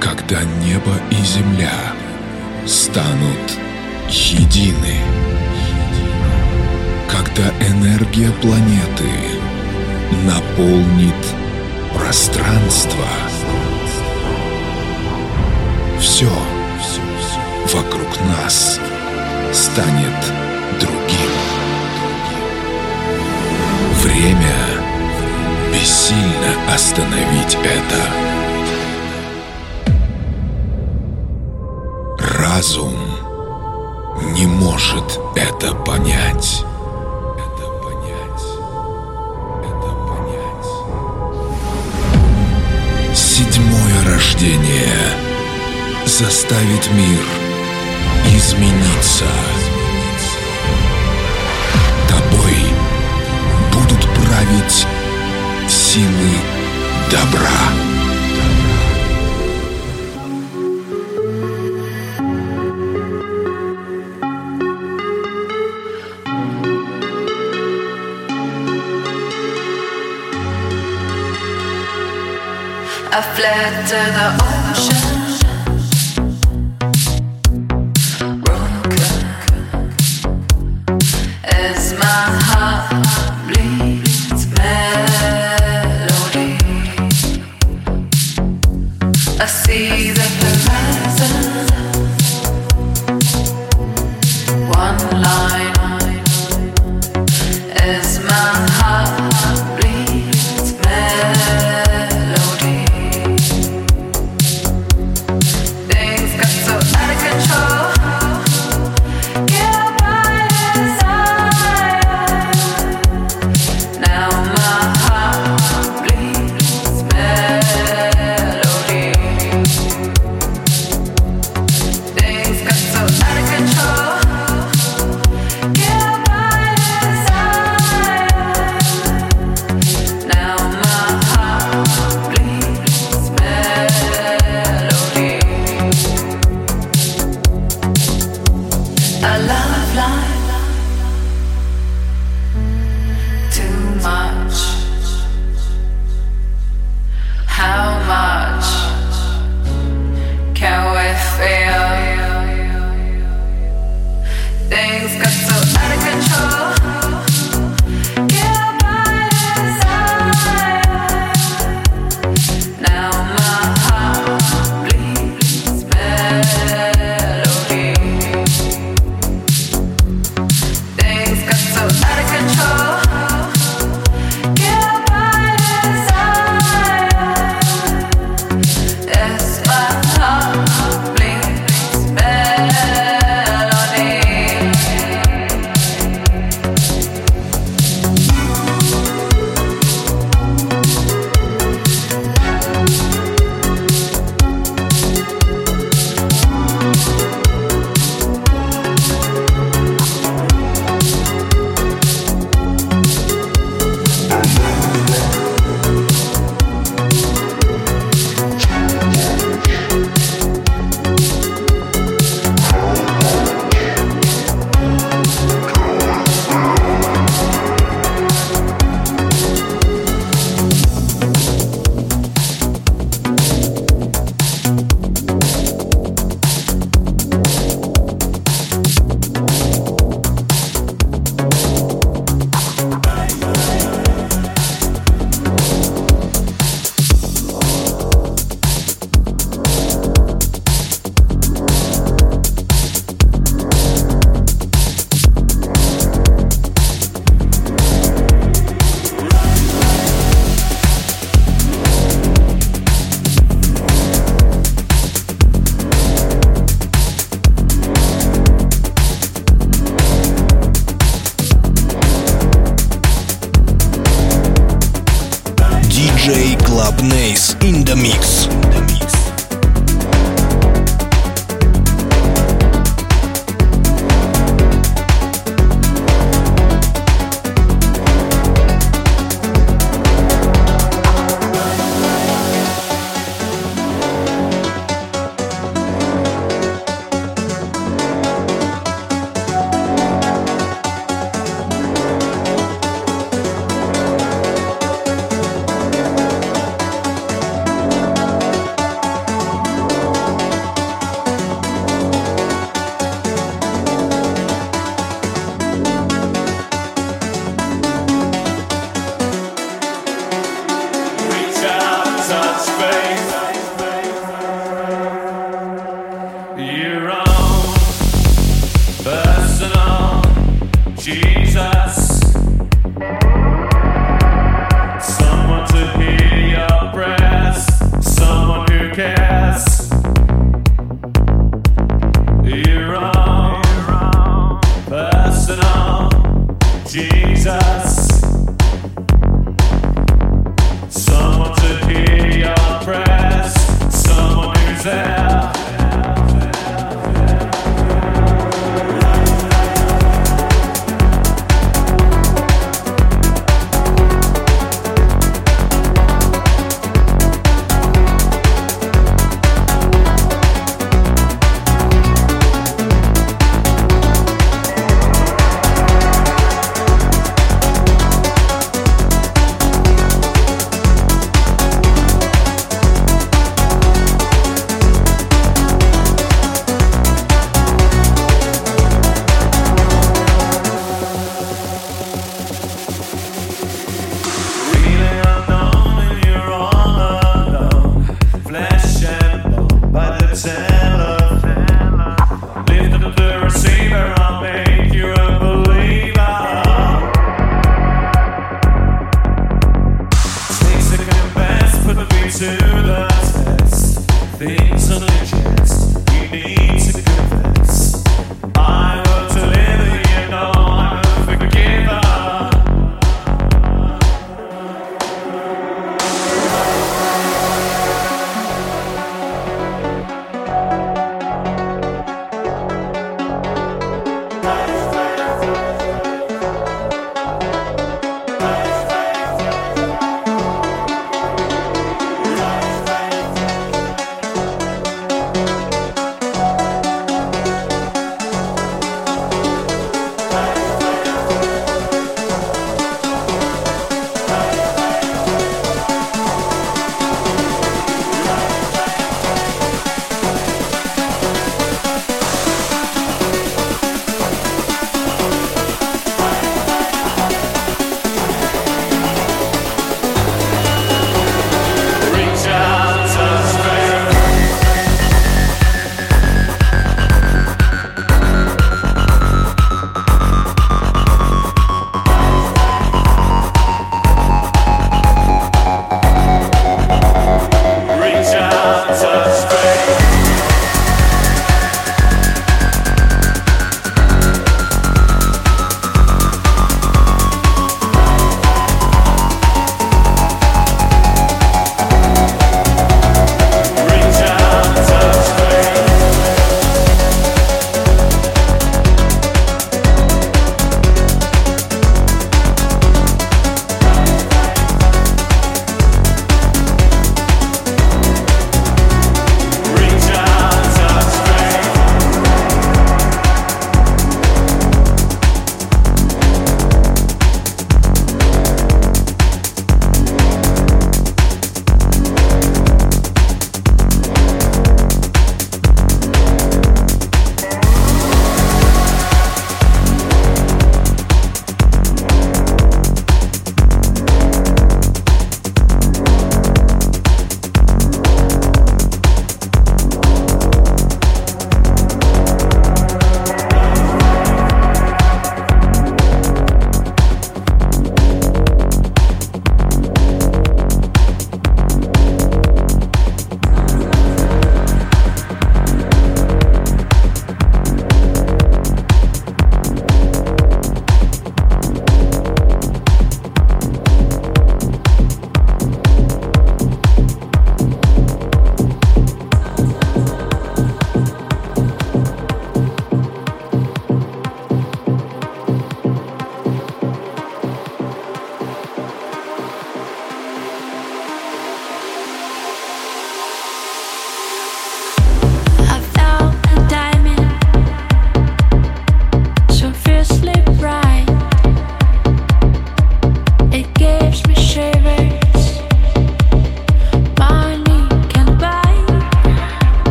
когда небо и земля станут едины, когда энергия планеты наполнит пространство. Все вокруг нас станет другим. Время бессильно остановить это. Разум не может это понять. Седьмое рождение заставить мир измениться. Тобой будут править силы добра. I fled to the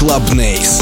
Club Nace.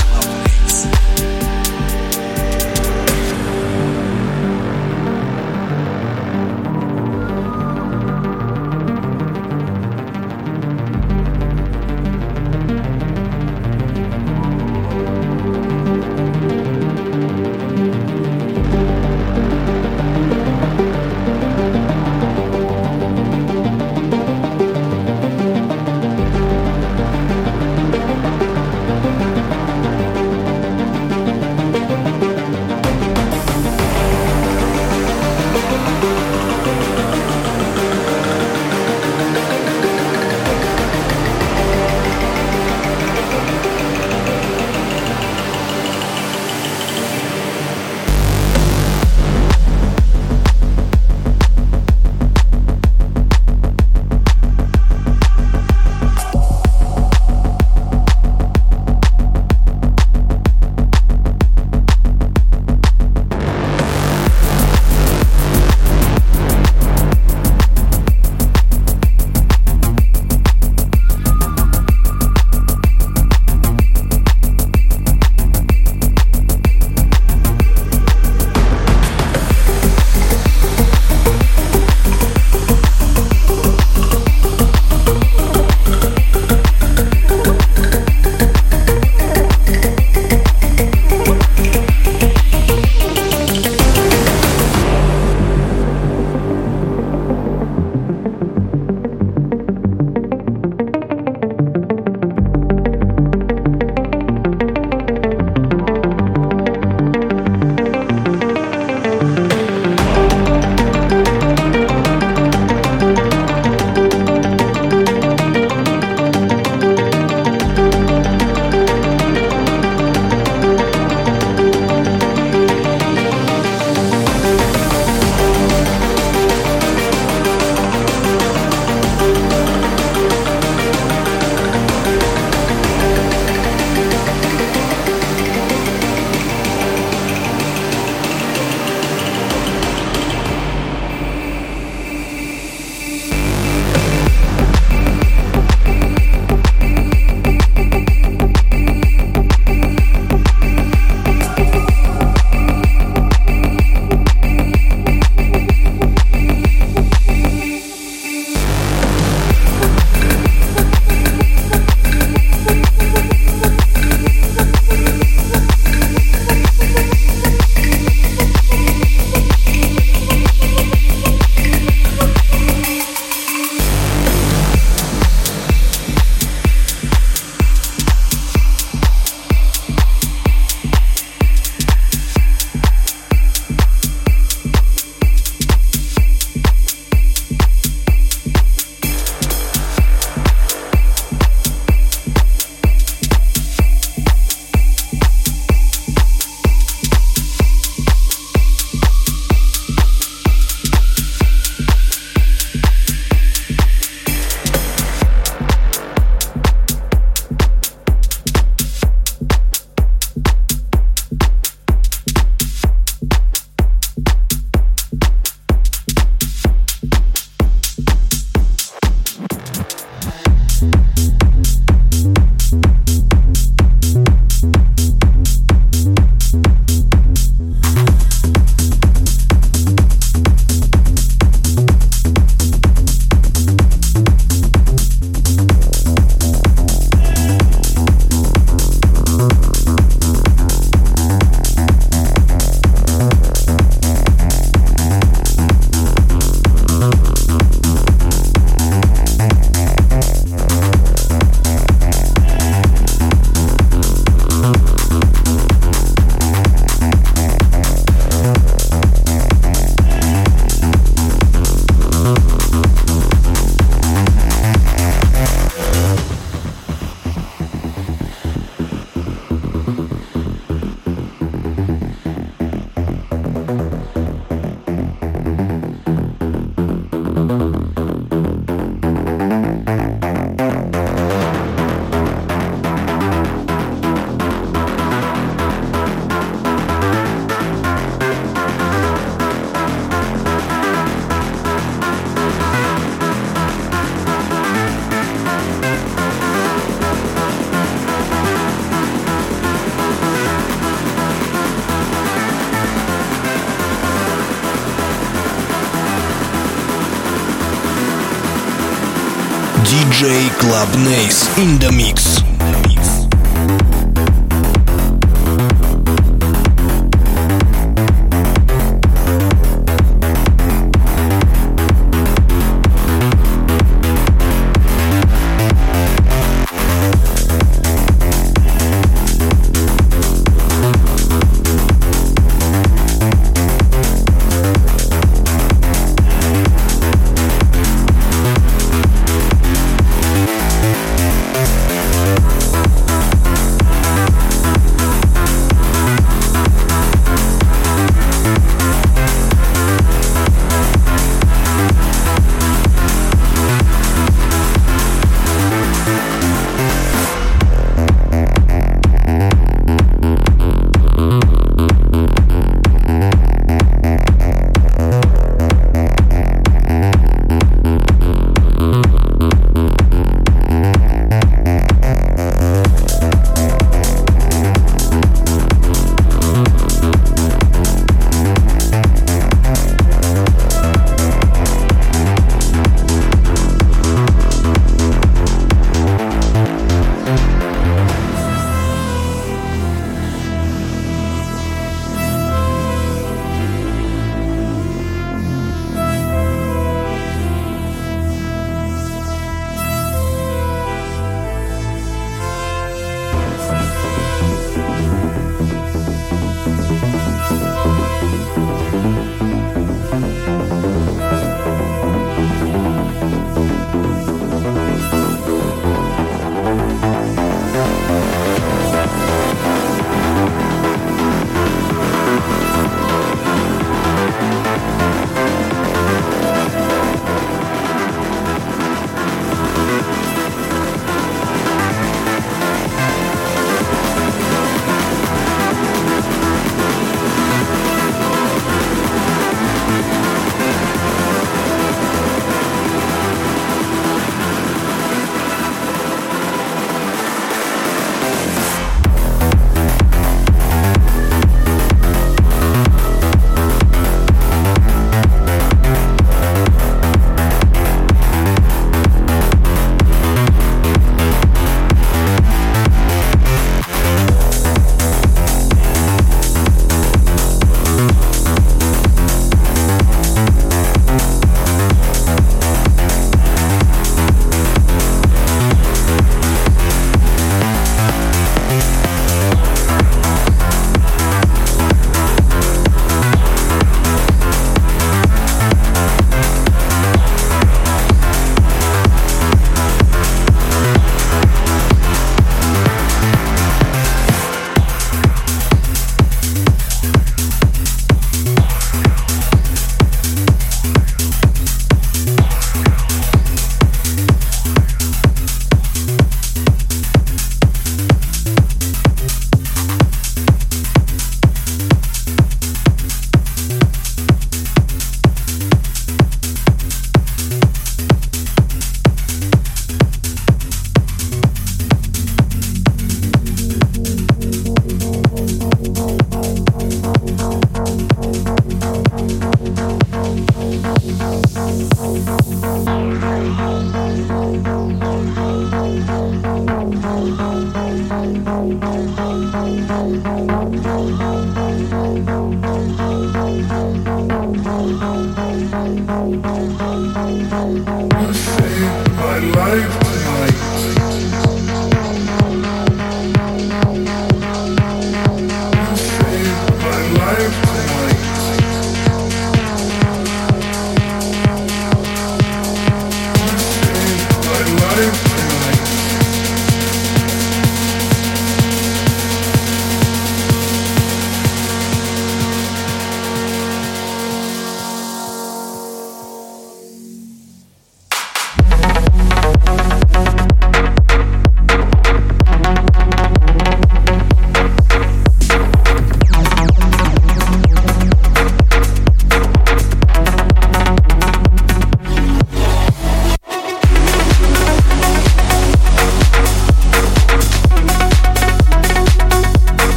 Club Nace in the mix.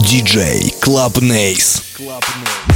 DJ Club Nace. Club Nace. DJ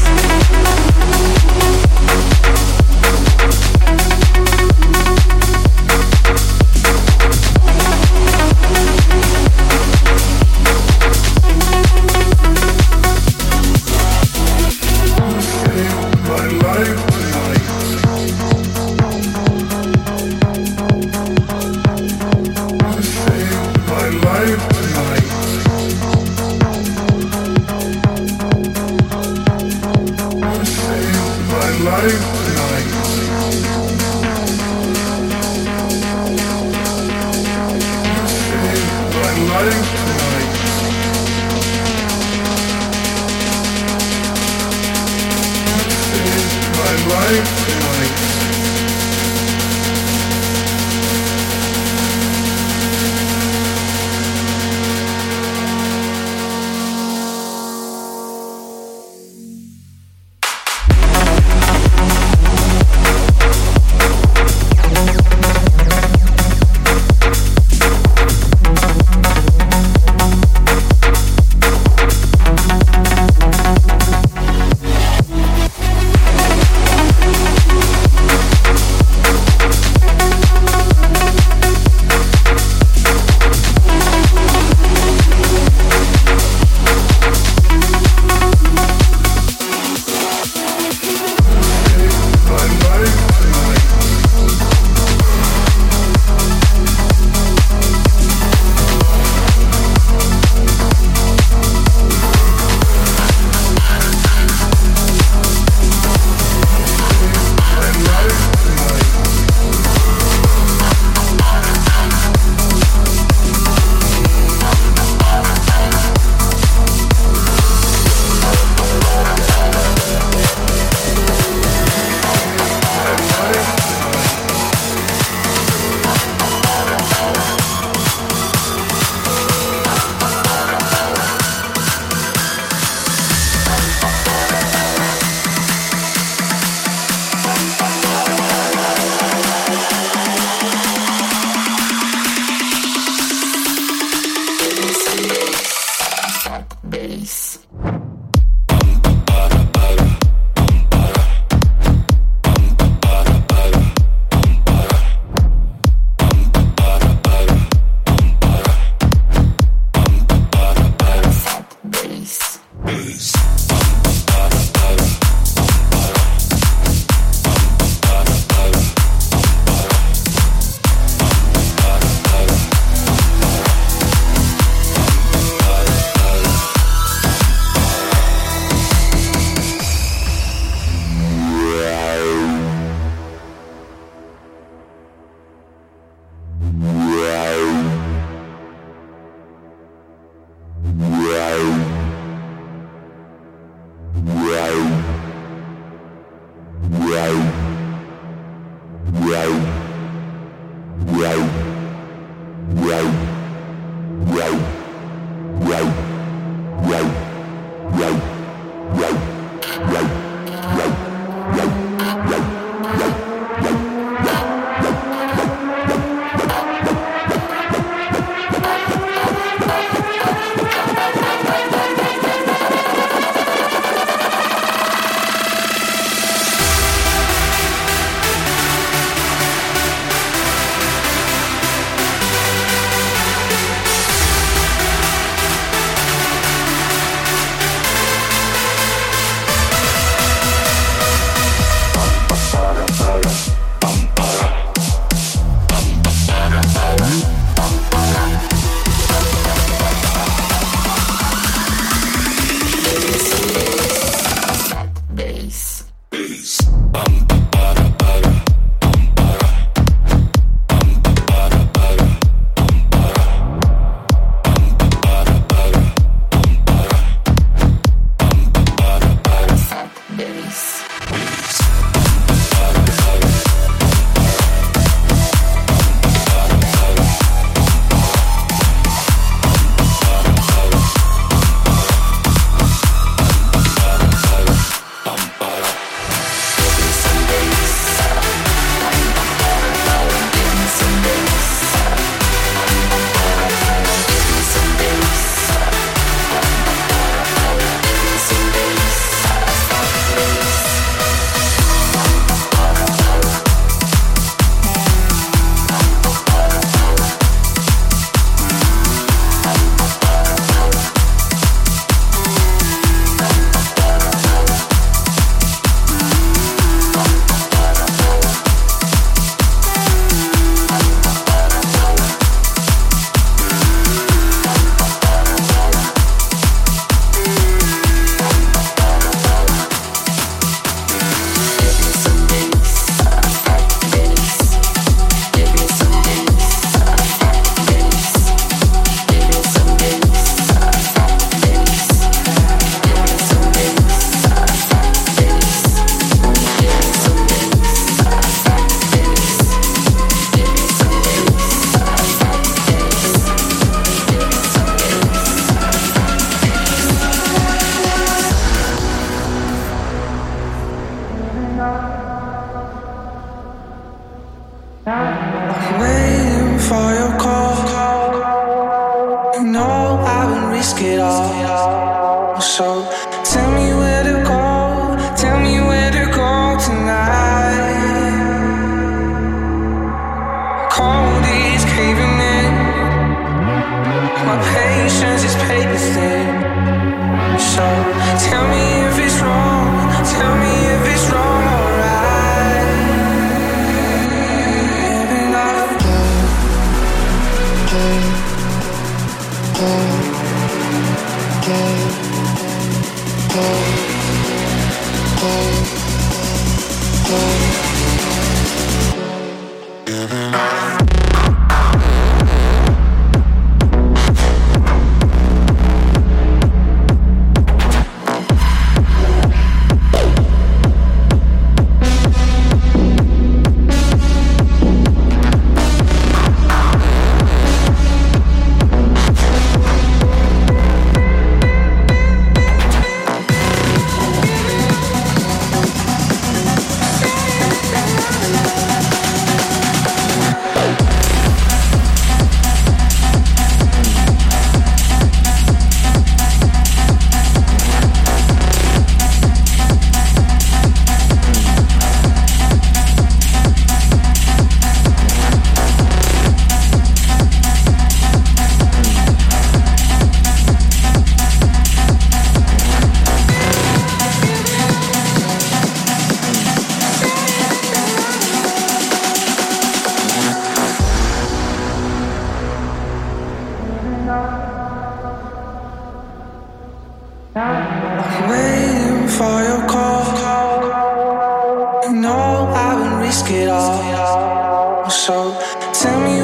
it. So tell me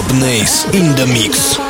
Club Nace in the mix.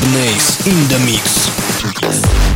In the mix.